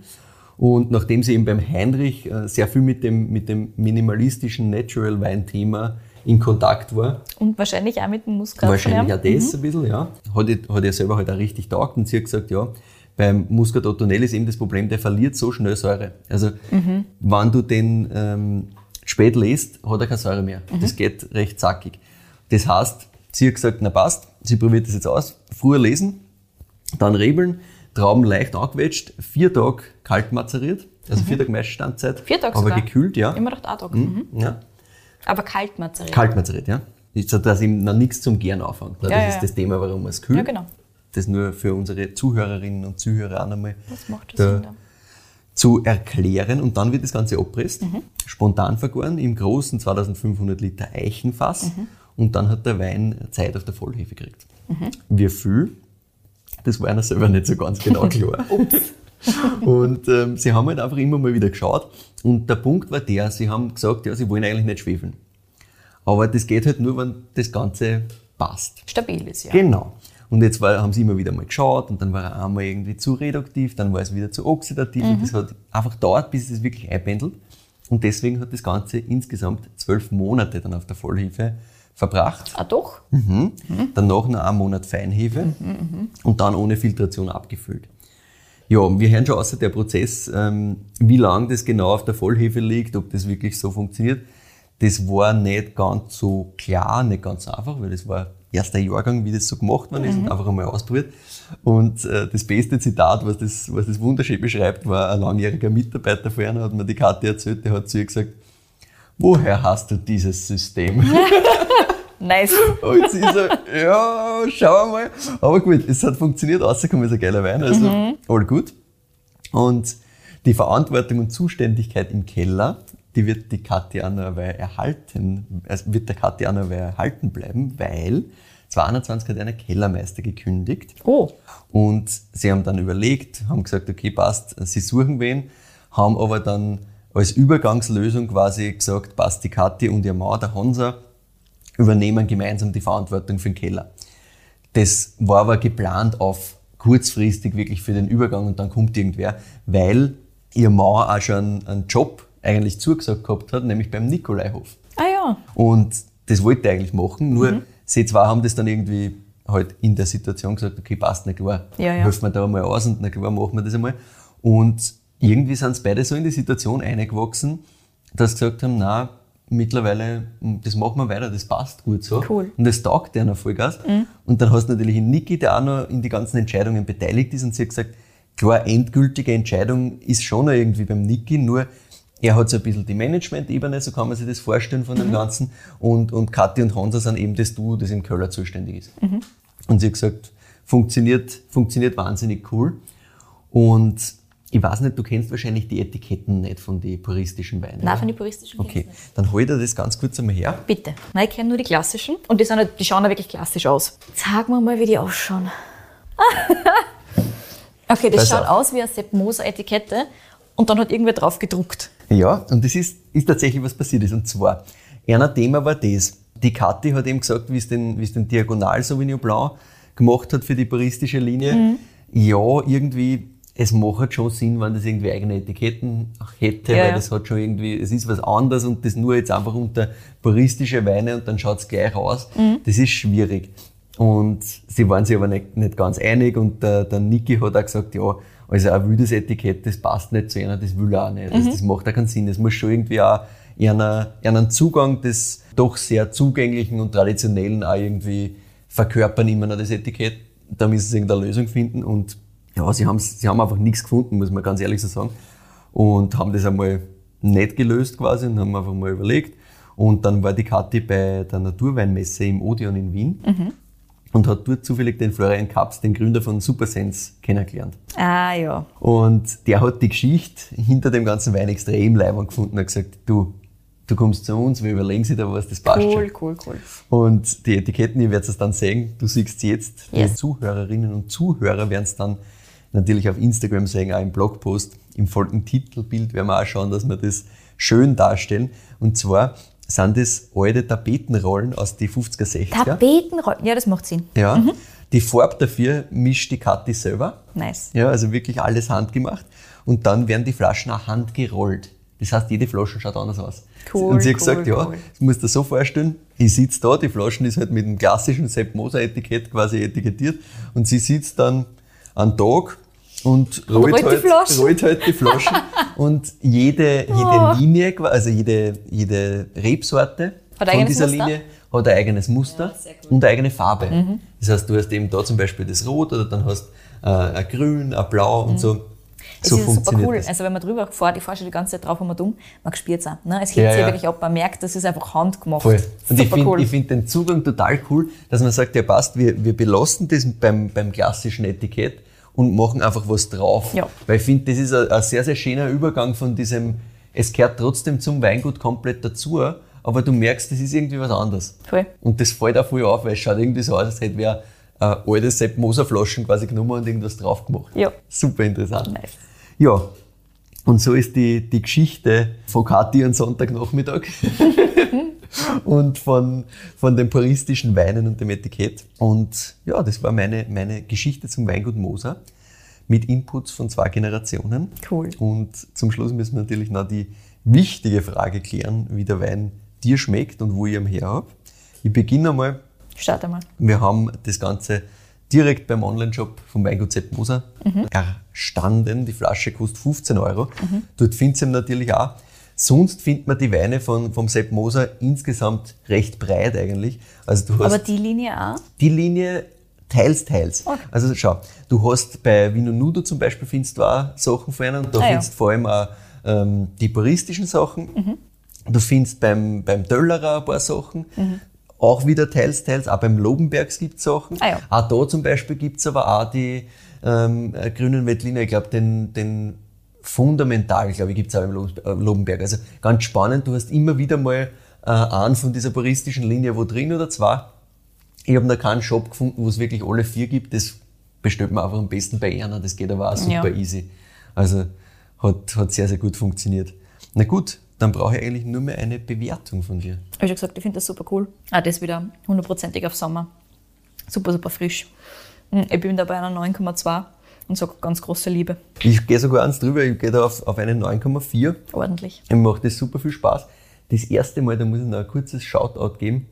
S3: Und nachdem sie eben beim Heinrich äh, sehr viel mit dem, mit dem minimalistischen Natural Wein-Thema in Kontakt war.
S2: Und wahrscheinlich auch mit dem Muskat.
S3: Wahrscheinlich auch das mhm. ein bisschen, ja. Hat, hat er selber halt auch richtig taugt und sie hat gesagt, ja, beim Muscat Ottonell ist eben das Problem, der verliert so schnell Säure. Also, mhm. wenn du den ähm, spät lest, hat er keine Säure mehr. Mhm. Das geht recht zackig. Das heißt, sie hat gesagt, na passt, sie probiert das jetzt aus, früher lesen, dann rebeln, Trauben leicht angequetscht, vier Tage kalt mazeriert, also mhm. vier Tage Messstandzeit.
S2: Vier Tage
S3: Aber
S2: sogar.
S3: gekühlt, ja.
S2: Immer noch ein Tag. Mhm.
S3: Ja.
S2: Aber kalt mazeriert.
S3: Kalt mazeriert, ja. So, dass ihm noch nichts zum Gären anfängt. Das
S2: ja,
S3: ist
S2: ja.
S3: das Thema, warum man es kühlt.
S2: Ja, genau.
S3: Das nur für unsere Zuhörerinnen und Zuhörer auch einmal zu erklären. Und dann wird das Ganze abpresst,
S2: Mhm.
S3: spontan vergoren, im großen 2500 Liter Eichenfass.
S2: Mhm.
S3: Und dann hat der Wein Zeit auf der Vollhefe gekriegt.
S2: Mhm.
S3: Wie viel? Das war einer selber nicht so ganz genau klar. *laughs* und ähm, sie haben halt einfach immer mal wieder geschaut. Und der Punkt war der, sie haben gesagt, ja, sie wollen eigentlich nicht schwefeln. Aber das geht halt nur, wenn das Ganze passt.
S2: Stabil ist, ja.
S3: Genau. Und jetzt war, haben sie immer wieder mal geschaut und dann war er einmal irgendwie zu reduktiv, dann war es wieder zu oxidativ und das hat einfach dauert, bis es wirklich einpendelt. Und deswegen hat das Ganze insgesamt zwölf Monate dann auf der Vollhefe verbracht.
S2: Ah, doch?
S3: Mhm. Danach noch einen Monat Feinhefe und dann ohne Filtration abgefüllt. Ja, wir hören schon außer der Prozess, ähm, wie lange das genau auf der Vollhefe liegt, ob das wirklich so funktioniert. Das war nicht ganz so klar, nicht ganz einfach, weil das war erster Jahrgang, wie das so gemacht worden ist und einfach einmal ausprobiert. Und äh, das beste Zitat, was das, was das wunderschön beschreibt, war ein langjähriger Mitarbeiter von einer, hat mir die Karte erzählt, der hat zu ihr gesagt, woher hast du dieses System? *laughs* *laughs*
S2: Nice. *laughs*
S3: Und sie so, ja, schauen wir mal. Aber gut, es hat funktioniert, rausgekommen ist ein geiler Wein, also all gut. Und die Verantwortung und Zuständigkeit im Keller, die wird die Katja Weile erhalten, also wird der Katja erhalten bleiben, weil 2021 hat einer Kellermeister gekündigt.
S2: Oh.
S3: Und sie haben dann überlegt, haben gesagt, okay, passt, sie suchen wen, haben aber dann als Übergangslösung quasi gesagt, passt, die Kathi und ihr Mann, der Hansa, übernehmen gemeinsam die Verantwortung für den Keller. Das war aber geplant auf kurzfristig wirklich für den Übergang und dann kommt irgendwer, weil ihr Mann auch schon einen, einen Job eigentlich zugesagt gehabt hat, nämlich beim Nikolaihof.
S2: Ah ja.
S3: Und das wollte er eigentlich machen, nur
S2: Mhm.
S3: sie zwei haben das dann irgendwie halt in der Situation gesagt, okay, passt, na klar,
S2: Ja, ja.
S3: helfen wir da einmal aus und na klar, machen wir das einmal. Und irgendwie sind sie beide so in die Situation eingewachsen, dass sie gesagt haben, na, mittlerweile, das machen wir weiter, das passt gut so.
S2: Cool. Mhm.
S3: Und das taugt denen Vollgas. Und dann hast du natürlich einen Niki, der auch noch in die ganzen Entscheidungen beteiligt ist und sie hat gesagt, klar, endgültige Entscheidung ist schon noch irgendwie beim Niki, nur er hat so ein bisschen die Management-Ebene, so kann man sich das vorstellen von dem
S2: Mhm.
S3: Ganzen. Und, und Kathi und Hansa sind eben das Duo, das im Köller zuständig ist.
S2: Mhm.
S3: Und sie hat gesagt, funktioniert, funktioniert wahnsinnig cool. Und ich weiß nicht, du kennst wahrscheinlich die Etiketten nicht von den puristischen Weinen.
S2: Nein,
S3: oder?
S2: von den puristischen
S3: Okay, dann hol dir das ganz kurz einmal her.
S2: Bitte. Nein, ich kenne nur die klassischen. Und die, sind, halt- die schauen ja wirklich klassisch aus. Sag mir mal, wie die ausschauen. *laughs* okay, das
S3: Pass
S2: schaut
S3: auf.
S2: aus wie eine Sepp Moser Etikette. Und dann hat irgendwer drauf gedruckt.
S3: Ja, und das ist, ist tatsächlich was passiert ist. Und zwar, ein Thema war das. Die Kathi hat eben gesagt, wie es den, wie es den Diagonal Sauvignon Blanc gemacht hat für die puristische Linie. Ja, irgendwie, es macht schon Sinn, wenn das irgendwie eigene Etiketten hätte,
S2: Ja,
S3: weil das hat schon irgendwie, es ist was anderes und das nur jetzt einfach unter puristische Weine und dann schaut's gleich aus. Das ist schwierig. Und sie waren sich aber nicht, nicht ganz einig und der, der Niki hat auch gesagt, ja, also ein wildes Etikett, das passt nicht zu einer, das will er auch nicht. Also das macht auch keinen Sinn. Es muss schon irgendwie auch einer, einen Zugang des doch sehr zugänglichen und traditionellen auch irgendwie verkörpern immer noch das Etikett. Da müssen sie irgendeine Lösung finden und ja, sie, haben's, sie haben einfach nichts gefunden, muss man ganz ehrlich so sagen. Und haben das einmal nicht gelöst quasi und haben einfach mal überlegt. Und dann war die Kathi bei der Naturweinmesse im Odeon in Wien und hat dort zufällig den Florian Kaps, den Gründer von Supersense, kennengelernt.
S2: Ah ja.
S3: Und der hat die Geschichte hinter dem ganzen Wein extrem leibend gefunden und hat gesagt, du, du kommst zu uns, wir überlegen sich da was, das passt schon.
S2: Cool, cool, cool.
S3: Und die Etiketten, ihr werdet es dann sehen, du siehst sie jetzt.
S2: Yes.
S3: Die Zuhörerinnen und Zuhörer werden es dann natürlich auf Instagram sehen, auch im Blogpost. Im folgenden Titelbild werden wir auch schauen, dass wir das schön darstellen. Und zwar sind das alte Tapetenrollen aus die 50er, 60er.
S2: Tapetenrollen. Ja, das macht Sinn.
S3: Ja, Die Farbe dafür mischt die Kathi selber.
S2: Nice.
S3: Ja, also wirklich alles handgemacht. Und dann werden die Flaschen auch handgerollt. Das heißt, jede Flasche schaut anders aus.
S2: Cool,
S3: und sie hat
S2: cool,
S3: gesagt, ja,
S2: cool.
S3: das musst du dir so vorstellen, ich sitze da, die Flaschen ist halt mit dem klassischen Sepp Moser Etikett quasi etikettiert und sie sitzt dann einen Tag und rollt,
S2: rollt die
S3: halt,
S2: Flaschen.
S3: rollt halt die Flaschen *laughs* und jede,
S2: Oh.
S3: jede Linie, also jede, jede Rebsorte
S2: Hat
S3: von dieser
S2: Muster?
S3: Linie hat ein eigenes Muster und eine eigene Farbe.
S2: Mhm.
S3: Das heißt, du hast eben da zum Beispiel das Rot oder dann hast äh, ein Grün, ein Blau und so.
S2: Mhm. Es
S3: so
S2: ist super cool.
S3: das.
S2: Also wenn man drüber fährt, ich fahre schon die ganze Zeit drauf und man dumm, man spürt es auch. Ne? Es hebt
S3: Ja,
S2: sich
S3: ja.
S2: wirklich ab, man merkt, das ist einfach handgemacht.
S3: Voll. Und ich
S2: Super
S3: finde
S2: cool.
S3: ich find den Zugang total cool, dass man sagt, ja passt, wir, wir belasten das beim, beim klassischen Etikett und machen einfach was drauf.
S2: Ja.
S3: Weil ich finde, das ist ein, ein sehr, sehr schöner Übergang von diesem, es gehört trotzdem zum Weingut komplett dazu, aber du merkst, das ist irgendwie was anderes.
S2: Voll.
S3: Und das fällt auch voll auf, weil es schaut irgendwie so aus, als hätte wer äh, alte Sepp Moser Flaschen quasi genommen und irgendwas drauf gemacht.
S2: Ja.
S3: Super interessant.
S2: Nice.
S3: Ja, und so ist die, die Geschichte von Kathi am Sonntagnachmittag *laughs* und von, von den puristischen Weinen und dem Etikett. Und ja, das war meine, meine Geschichte zum Weingut Moser mit Inputs von zwei Generationen.
S2: Cool.
S3: Und zum Schluss müssen wir natürlich noch die wichtige Frage klären, wie der Wein dir schmeckt und wo ich ihn her habe. Ich beginne einmal
S2: Starte mal.
S3: wir haben das Ganze direkt beim Online-Shop vom Weingut Sepp Moser erstanden. Die Flasche kostet 15 Euro. Dort findet ihr ihn natürlich auch. Sonst findet man die Weine von, vom Sepp Moser insgesamt recht breit eigentlich. Also du hast
S2: Aber die Linie auch?
S3: die Linie teils, teils.
S2: Okay.
S3: Also schau, du hast bei Vino Nudo zum Beispiel findest du auch Sachen von ihnen. Da
S2: Ah, ja.
S3: findest du vor allem auch ähm, die puristischen Sachen.
S2: Mhm.
S3: Du findest beim, beim Döllerer ein paar Sachen. Auch wieder teils, teils. Auch beim Lobenbergs gibt es Sachen.
S2: Ah, ja.
S3: Auch da zum Beispiel gibt es aber auch die ähm, äh, grünen Veltliner. Ich glaube, den, den Fundamental, glaube ich, gibt es auch im äh, Lobenberg. Also ganz spannend. Du hast immer wieder mal äh, einen von dieser puristischen Linie wo drin oder zwei. Ich habe noch keinen Shop gefunden, wo es wirklich alle vier gibt. Das bestellt man einfach am besten bei Erna. Das geht aber auch super
S2: Ja.
S3: easy. Also hat, hat sehr, sehr gut funktioniert. Na gut, dann brauche ich eigentlich nur mehr eine Bewertung von dir.
S2: Habe ich schon gesagt, ich finde das super cool. Ah, das wieder hundertprozentig auf Sommer. Super, super frisch. Mm, Ich bin da bei einer 9,2 und sage ganz große Liebe.
S3: Ich gehe sogar eins drüber, ich gehe da auf, auf eine 9,4.
S2: Ordentlich.
S3: Mir macht das super viel Spaß. Das erste Mal, da muss ich noch ein kurzes Shoutout geben.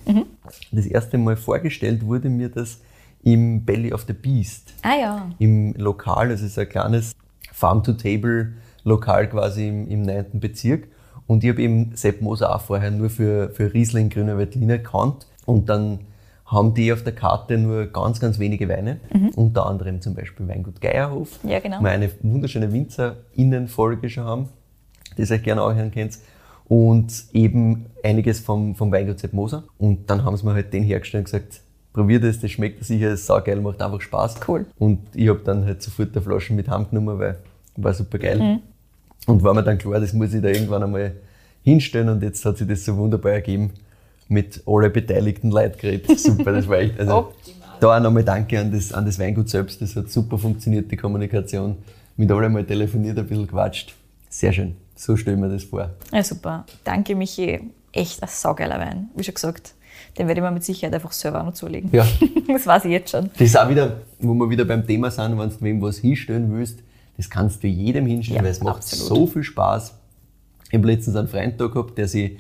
S3: Das erste Mal vorgestellt wurde mir das im Belly of the Beast.
S2: Ah ja.
S3: im Lokal, das ist ein kleines Farm-to-Table-Lokal quasi im, im 9. Bezirk. Und ich habe eben Sepp Moser auch vorher nur für, für Riesling Grüner Veltliner gekannt. Und dann haben die auf der Karte nur ganz, ganz wenige Weine. Unter anderem zum Beispiel Weingut Geierhof.
S2: Ja, genau.
S3: Wo wir eine wunderschöne Winzer-Innen-Folge schon haben, die ihr euch gerne auch hören könnt. Und eben einiges vom, vom Weingut Sepp Moser. Und dann haben sie mir halt den hergestellt und gesagt, probier das, das schmeckt sicher, ist saugeil, macht einfach Spaß.
S2: Cool.
S3: Und ich habe dann halt sofort eine Flasche mit heimgenommen, weil war super geil. Und war mir dann klar, das muss ich da irgendwann einmal hinstellen und jetzt hat sich das so wunderbar ergeben mit alle beteiligten Leuten geredet. *laughs* Super, das war echt. Also, da auch nochmal Danke an das, an das Weingut selbst, das hat super funktioniert, die Kommunikation. Mit allen mal telefoniert, ein bisschen quatscht. Sehr schön. So stellen wir das vor.
S2: Ja, super. Danke, Michi. Echt ein saugeiler Wein. Wie schon gesagt, den werde ich mir mit Sicherheit einfach selber auch noch zulegen.
S3: Ja. *laughs*
S2: Das weiß ich jetzt schon.
S3: Das ist auch wieder, wo wir wieder beim Thema sind, wenn du wem was hinstellen willst, das kannst du jedem hinstellen,
S2: Ja,
S3: weil es macht
S2: absolut.
S3: so viel Spaß. Ich habe letztens einen Freund da gehabt, der sich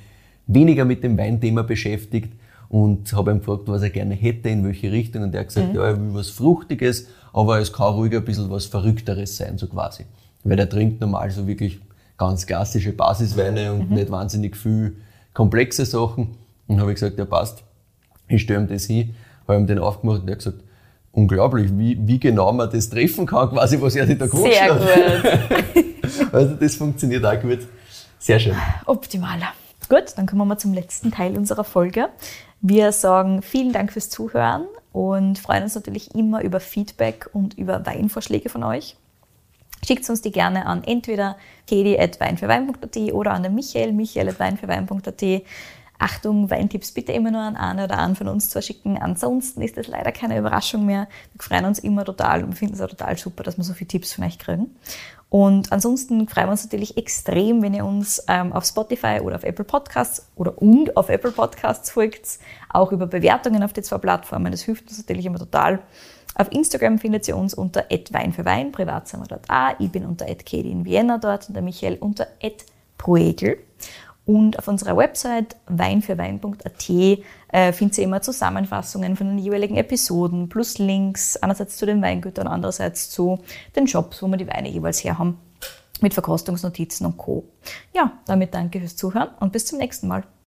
S3: weniger mit dem Weinthema beschäftigt und habe ihn gefragt, was er gerne hätte, in welche Richtung. Und der hat gesagt, ja, er will was Fruchtiges, aber es kann ruhig ein bisschen was Verrückteres sein, so quasi. Weil der trinkt normal so wirklich ganz klassische Basisweine und nicht wahnsinnig viel komplexe Sachen. Und habe ich gesagt, ja passt, ich stelle ihm das hin, habe ihm den aufgemacht und er hat gesagt, unglaublich, wie, wie genau man das treffen kann, quasi, was er sich da gewünscht
S2: Sehr
S3: hat.
S2: gut. *laughs*
S3: Also das funktioniert auch gut. Sehr schön.
S2: Optimal. Gut, dann kommen wir zum letzten Teil unserer Folge. Wir sagen vielen Dank fürs Zuhören und freuen uns natürlich immer über Feedback und über Weinvorschläge von euch. Schickt uns die gerne an entweder kedi.weinfürwein.at oder an den Michael, michael.weinfürwein.at. Achtung, Weintipps bitte immer nur an einen oder einen von uns zu schicken. Ansonsten ist das leider keine Überraschung mehr. Wir freuen uns immer total und finden es auch total super, dass wir so viele Tipps von euch kriegen. Und ansonsten freuen wir uns natürlich extrem, wenn ihr uns ähm, auf Spotify oder auf Apple Podcasts oder und auf Apple Podcasts folgt, auch über Bewertungen auf die zwei Plattformen. Das hilft uns natürlich immer total. Auf Instagram findet ihr uns unter Wein für Wein, privat sind wir dort auch. Ich bin unter Katie in Vienna dort und der Michael unter Proegel. Und auf unserer Website weinfürwein.at äh, findet ihr immer Zusammenfassungen von den jeweiligen Episoden plus Links, einerseits zu den Weingütern, andererseits zu den Shops, wo wir die Weine jeweils her haben, mit Verkostungsnotizen und Co. Ja, damit danke fürs Zuhören und bis zum nächsten Mal.